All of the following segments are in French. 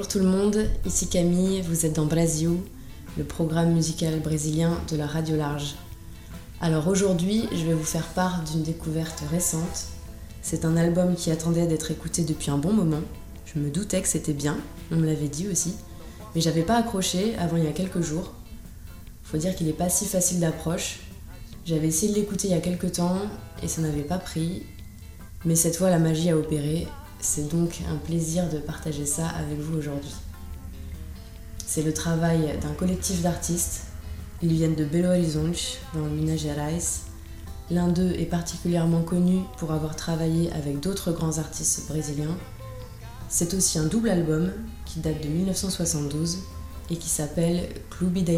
Bonjour tout le monde, ici Camille, vous êtes dans Brasil, le programme musical brésilien de la Radio Large. Alors aujourd'hui, je vais vous faire part d'une découverte récente. C'est un album qui attendait d'être écouté depuis un bon moment. Je me doutais que c'était bien, on me l'avait dit aussi, mais j'avais pas accroché avant il y a quelques jours. Faut dire qu'il est pas si facile d'approche. J'avais essayé de l'écouter il y a quelques temps et ça n'avait pas pris. Mais cette fois, la magie a opéré c'est donc un plaisir de partager ça avec vous aujourd'hui. C'est le travail d'un collectif d'artistes. Ils viennent de Belo Horizonte, dans le Minas Gerais. L'un d'eux est particulièrement connu pour avoir travaillé avec d'autres grands artistes brésiliens. C'est aussi un double album qui date de 1972 et qui s'appelle Clube da.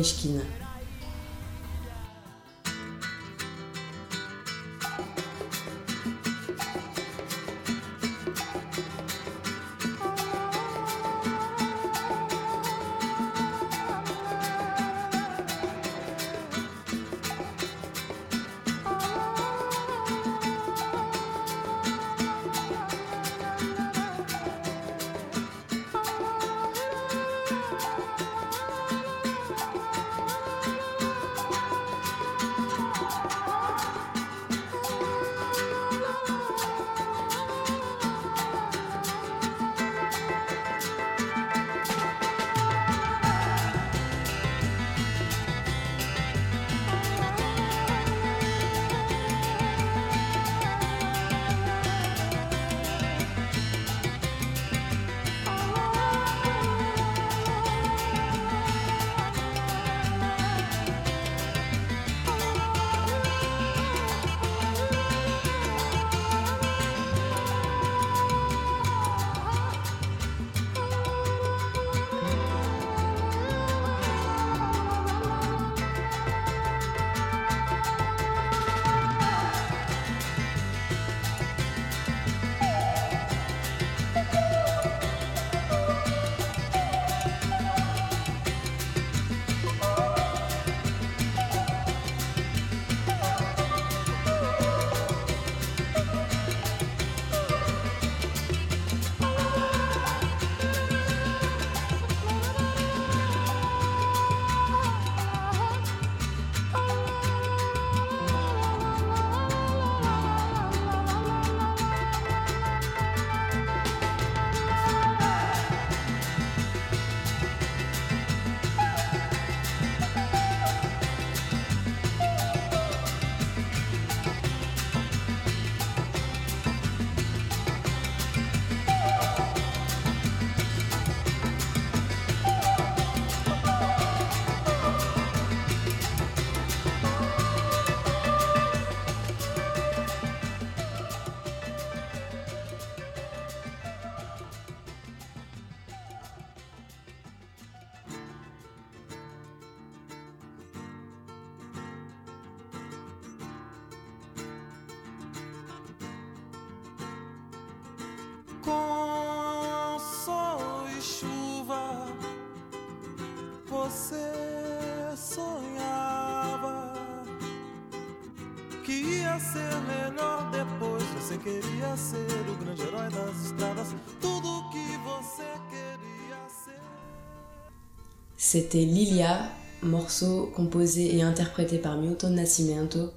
C'était Lilia, morceau composé et interprété par Milton Nascimento,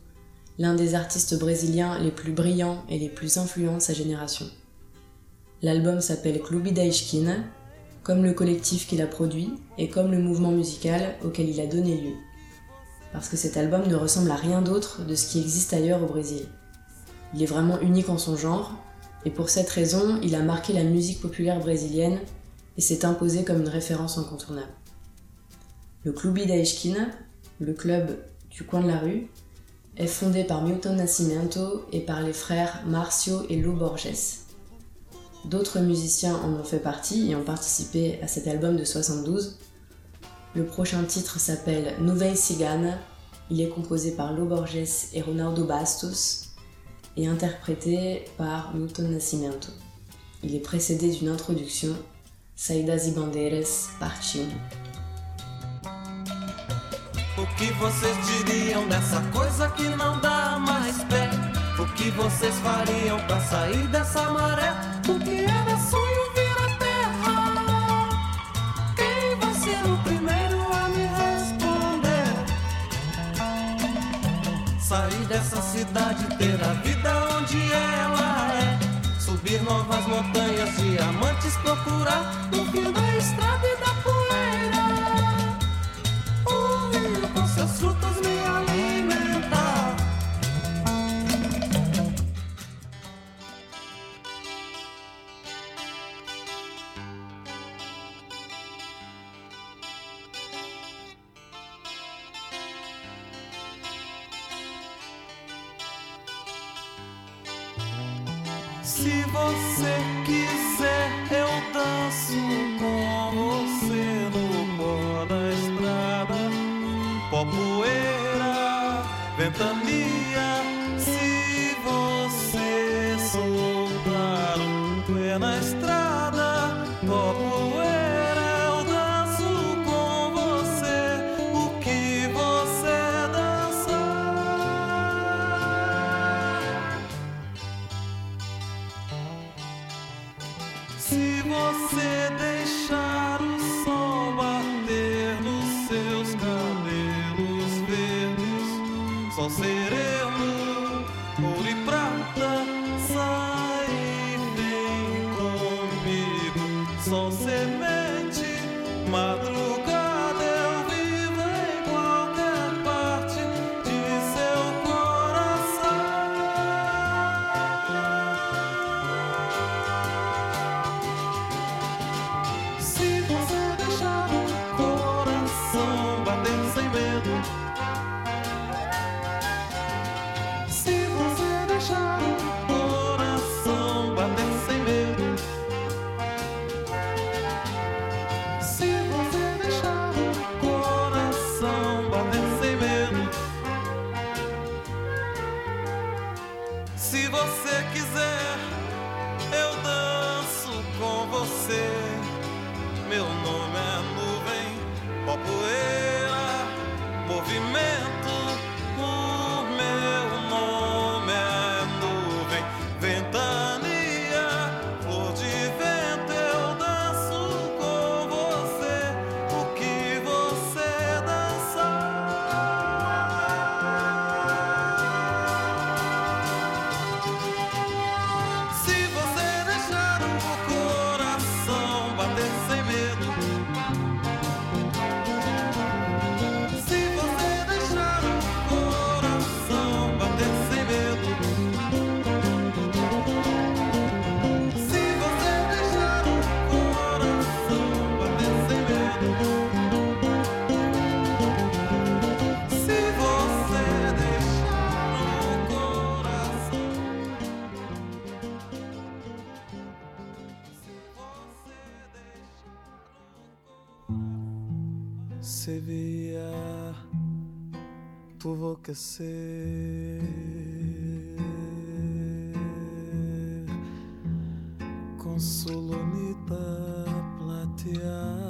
l'un des artistes brésiliens les plus brillants et les plus influents de sa génération. L'album s'appelle Clube da comme le collectif qui l'a produit et comme le mouvement musical auquel il a donné lieu. Parce que cet album ne ressemble à rien d'autre de ce qui existe ailleurs au Brésil. Il est vraiment unique en son genre, et pour cette raison, il a marqué la musique populaire brésilienne et s'est imposé comme une référence incontournable. Le Clube da Esquina, le club du coin de la rue, est fondé par Milton Nascimento et par les frères Marcio et Lou Borges. D'autres musiciens en ont fait partie et ont participé à cet album de 72. Le prochain titre s'appelle Nouvelle Cigane. Il est composé par Lou Borges et Ronaldo Bastos et interprété par Milton Nascimento. Il est précédé d'une introduction, Saídas e Bandeiras, partie 1. O que vocês diriam dessa coisa que não dá mais pé? O que vocês fariam pra sair dessa maré? sair dessa cidade, ter a vida onde ela é. Subir novas montanhas, diamantes procurar no fim da estrada e da poeira. O rio com seus frutos me Sevilla, tuvo que ser con lunita plateada.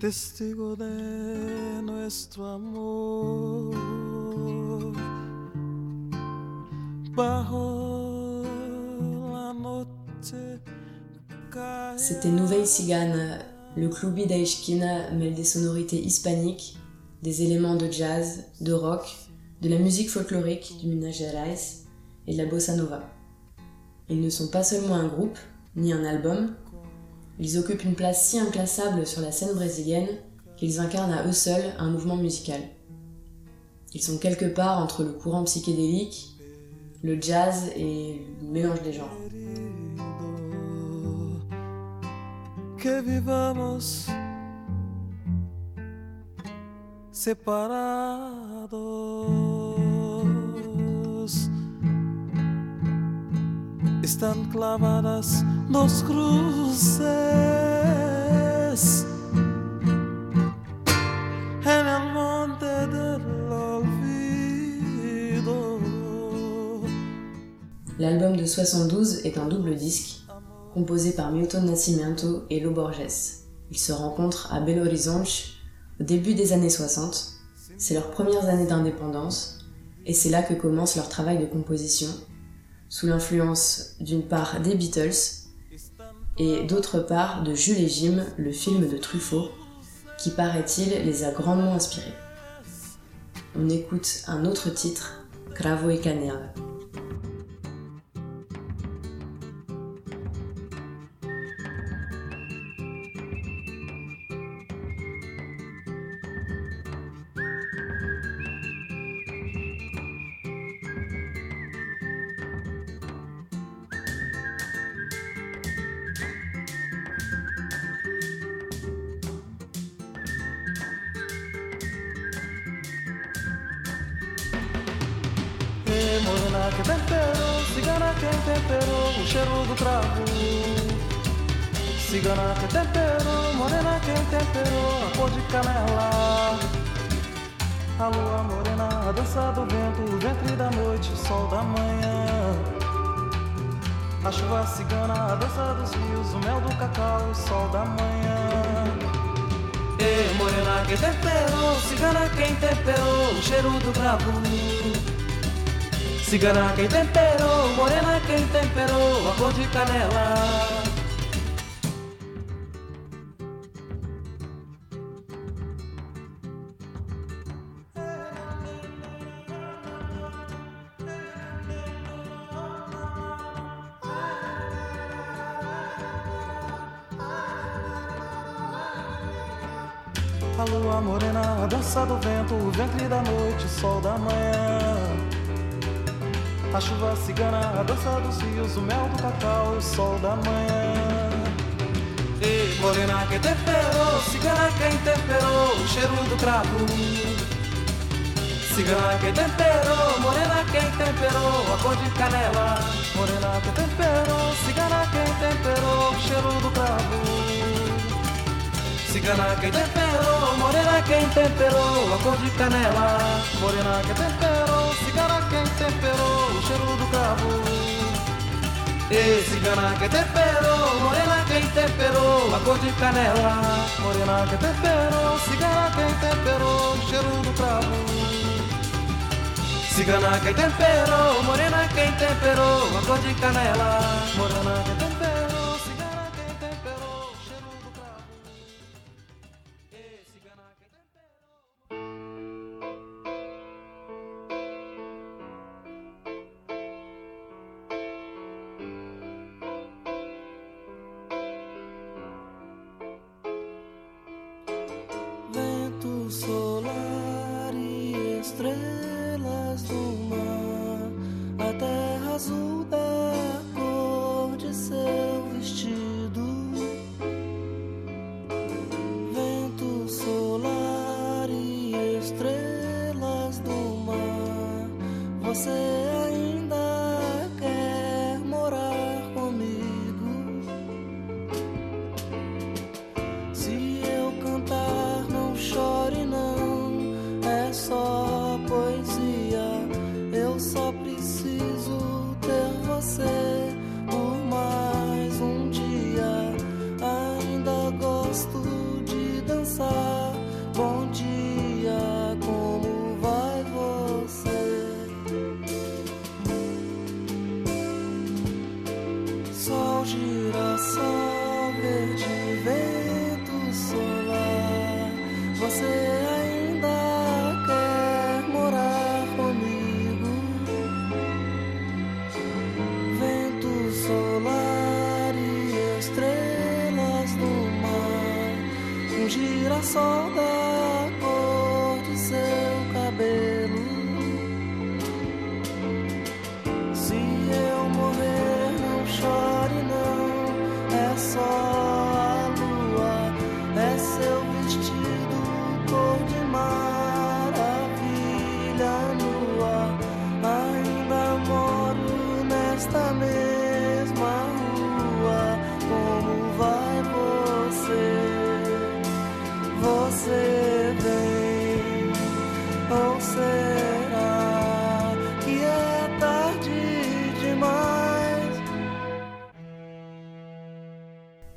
Testigo de nuestro amor bajo C'était Nouvelle Cigane, le clubi d'Aishkina mêle des sonorités hispaniques, des éléments de jazz, de rock, de la musique folklorique du Minas Gerais et de la bossa nova. Ils ne sont pas seulement un groupe, ni un album, ils occupent une place si inclassable sur la scène brésilienne qu'ils incarnent à eux seuls un mouvement musical. Ils sont quelque part entre le courant psychédélique, le jazz et le mélange des genres. Que vivamos separados. Están clavadas dos cruces en el monte del olvido. L'album de 72 est un double disque, composé par Milton Nascimento et Lo Borges. Ils se rencontrent à Belo Horizonte au début des années 60. C'est leurs premières années d'indépendance, et c'est là que commence leur travail de composition, sous l'influence d'une part des Beatles et d'autre part de Jules et Jim, le film de Truffaut, qui paraît-il les a grandement inspirés. On écoute un autre titre, Cravo et Canela. A lua morena, a dança do vento, o ventre da noite, o sol da manhã. A chuva cigana, a dança dos rios, o mel do cacau, o sol da manhã. Ei, morena que temperou, cigana quem temperou o cheiro do cravo. Cigana quem temperou, morena quem temperou, a cor de canela. A chuva cigana, a dança dos rios, o mel do cacau, o sol da manhã. Ei, morena quem temperou, cigana quem temperou, o cheiro do cravo. Cigana quem temperou, morena quem temperou, a cor de canela. Morena quem temperou, cigana quem temperou, o cheiro do cravo. Cigana quem temperou, morena quem temperou, a cor de canela. Morena quem temperou, cigana quem temperou, o cheiro do cravo. E cigana quem temperou, morena quem temperou, a cor de canela. Morena quem temperou, cigana quem temperou, o cheiro do cravo. Cigana quem temperou, morena quem temperou, a cor de canela. Morena quem temperou,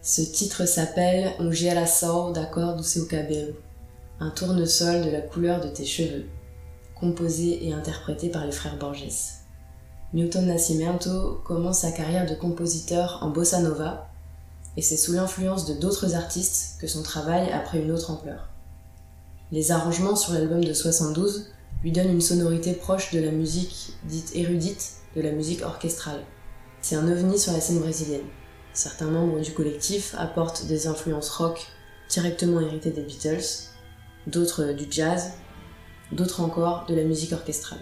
Ce titre s'appelle Un girassol d'accord do seu cabelo, un tournesol de la couleur de tes cheveux, composé et interprété par les frères Borges. Milton Nascimento commence sa carrière de compositeur en bossa nova, et c'est sous l'influence de d'autres artistes que son travail a pris une autre ampleur. Les arrangements sur l'album de 72 lui donnent une sonorité proche de la musique dite érudite, de la musique orchestrale. C'est un ovni sur la scène brésilienne. Certains membres du collectif apportent des influences rock directement héritées des Beatles, d'autres du jazz, d'autres encore de la musique orchestrale.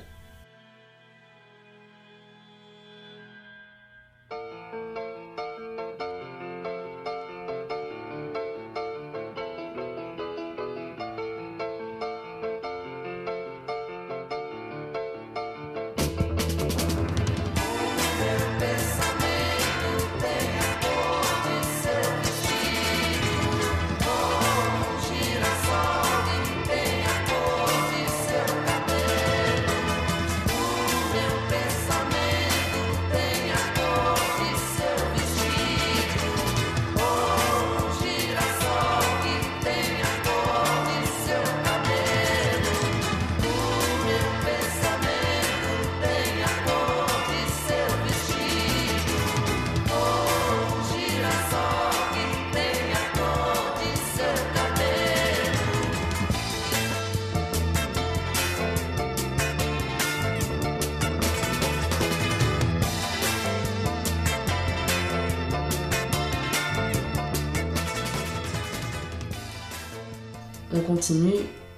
On continue,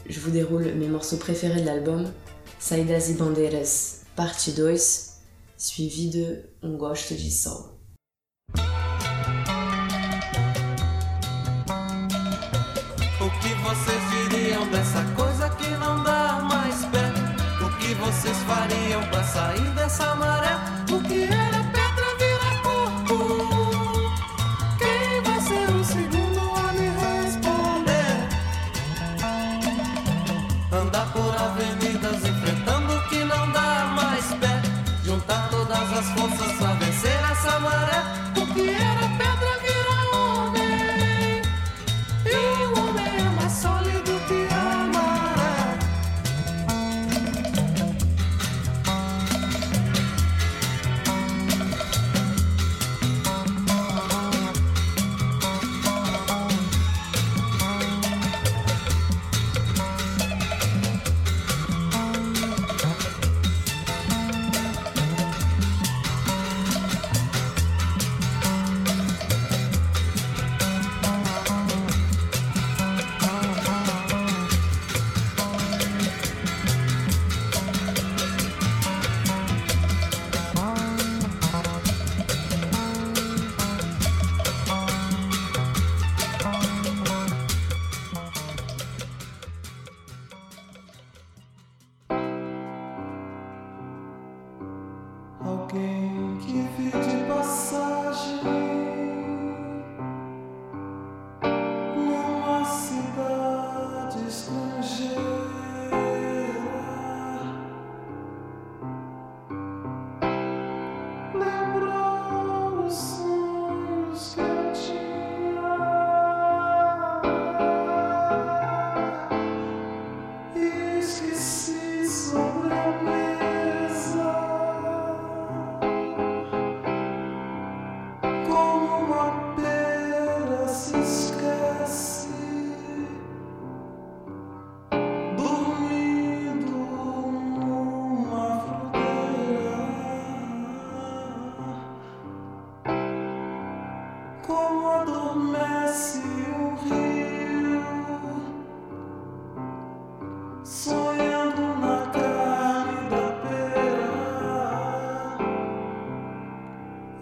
je vous déroule mes morceaux préférés de l'album, Saídas e Bandeiras, partie 2, suivi de Um Gosto de Sol. Vencer essa maré. O que era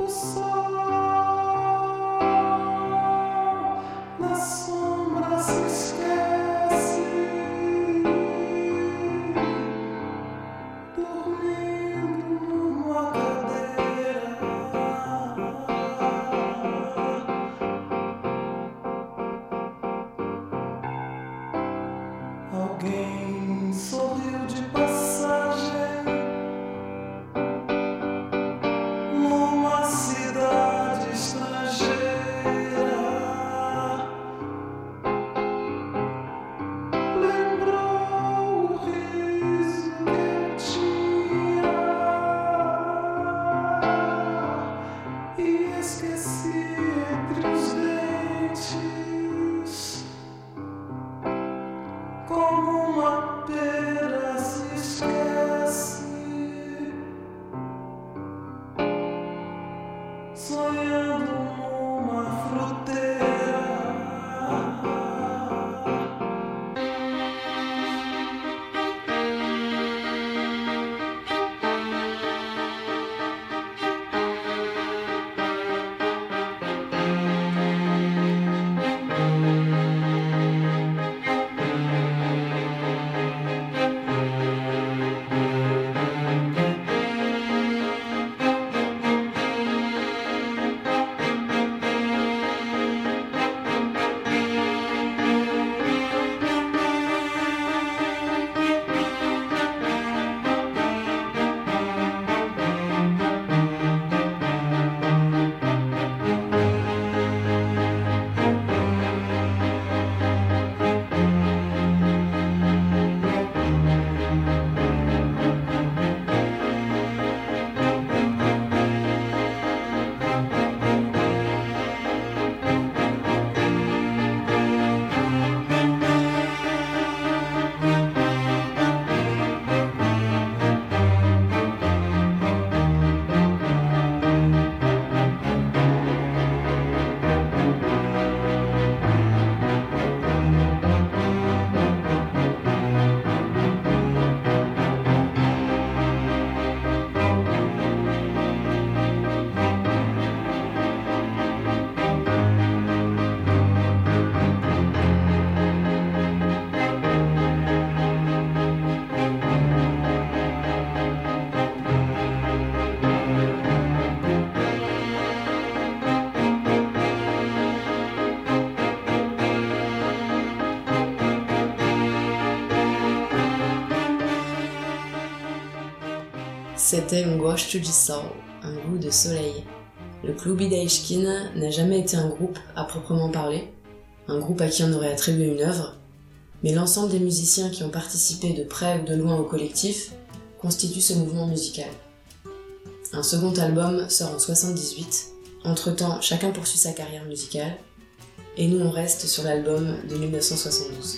O C'était un goût de soleil. Le Club d'Aishkin n'a jamais été un groupe à proprement parler, un groupe à qui on aurait attribué une œuvre, mais l'ensemble des musiciens qui ont participé de près ou de loin au collectif constitue ce mouvement musical. Un second album sort en 78. Entre-temps, chacun poursuit sa carrière musicale, et nous on reste sur l'album de 1972.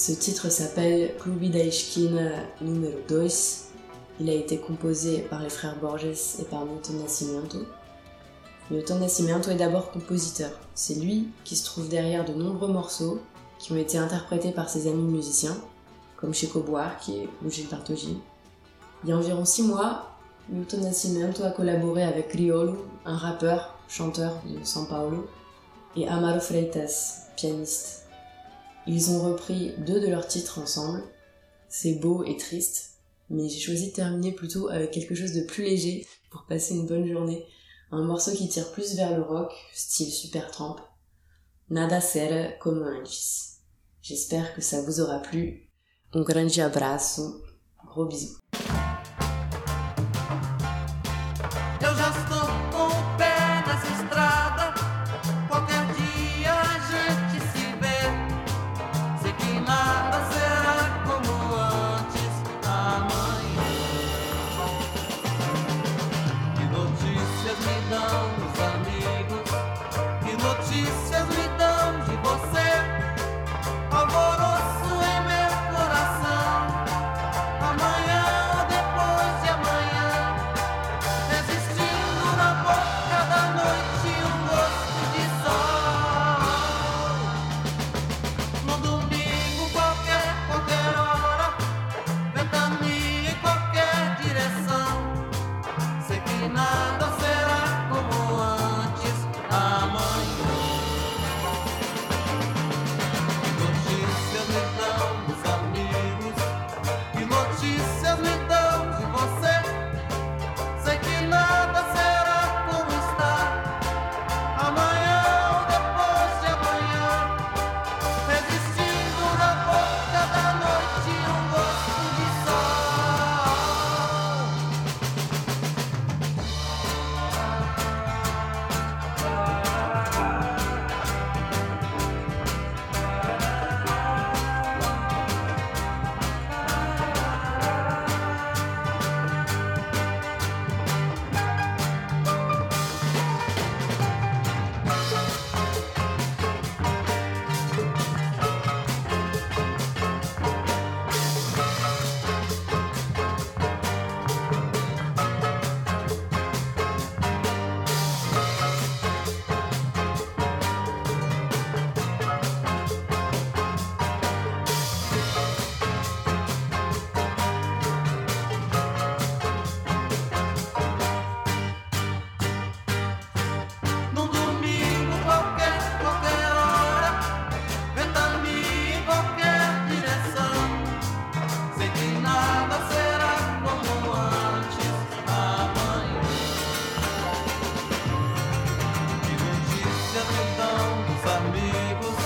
Ce titre s'appelle Klubi Daishkin numéro 2. Il a été composé par les frères Borges et par Milton Nascimento. Milton Nascimento est d'abord compositeur. C'est lui qui se trouve derrière de nombreux morceaux qui ont été interprétés par ses amis musiciens, comme Chico Buarque ou Gilberto Gil. Il y a environ six mois, Milton Nascimento a collaboré avec Criolo, un rappeur, chanteur de São Paulo, et Amaro Freitas, pianiste. Ils ont repris deux de leurs titres ensemble. C'est beau et triste, mais j'ai choisi de terminer plutôt avec quelque chose de plus léger pour passer une bonne journée. Un morceau qui tire plus vers le rock, style super tramp. Nada ser como antes. J'espère que ça vous aura plu. Un grande abraço. Gros bisous. coisa mudam, os amigos.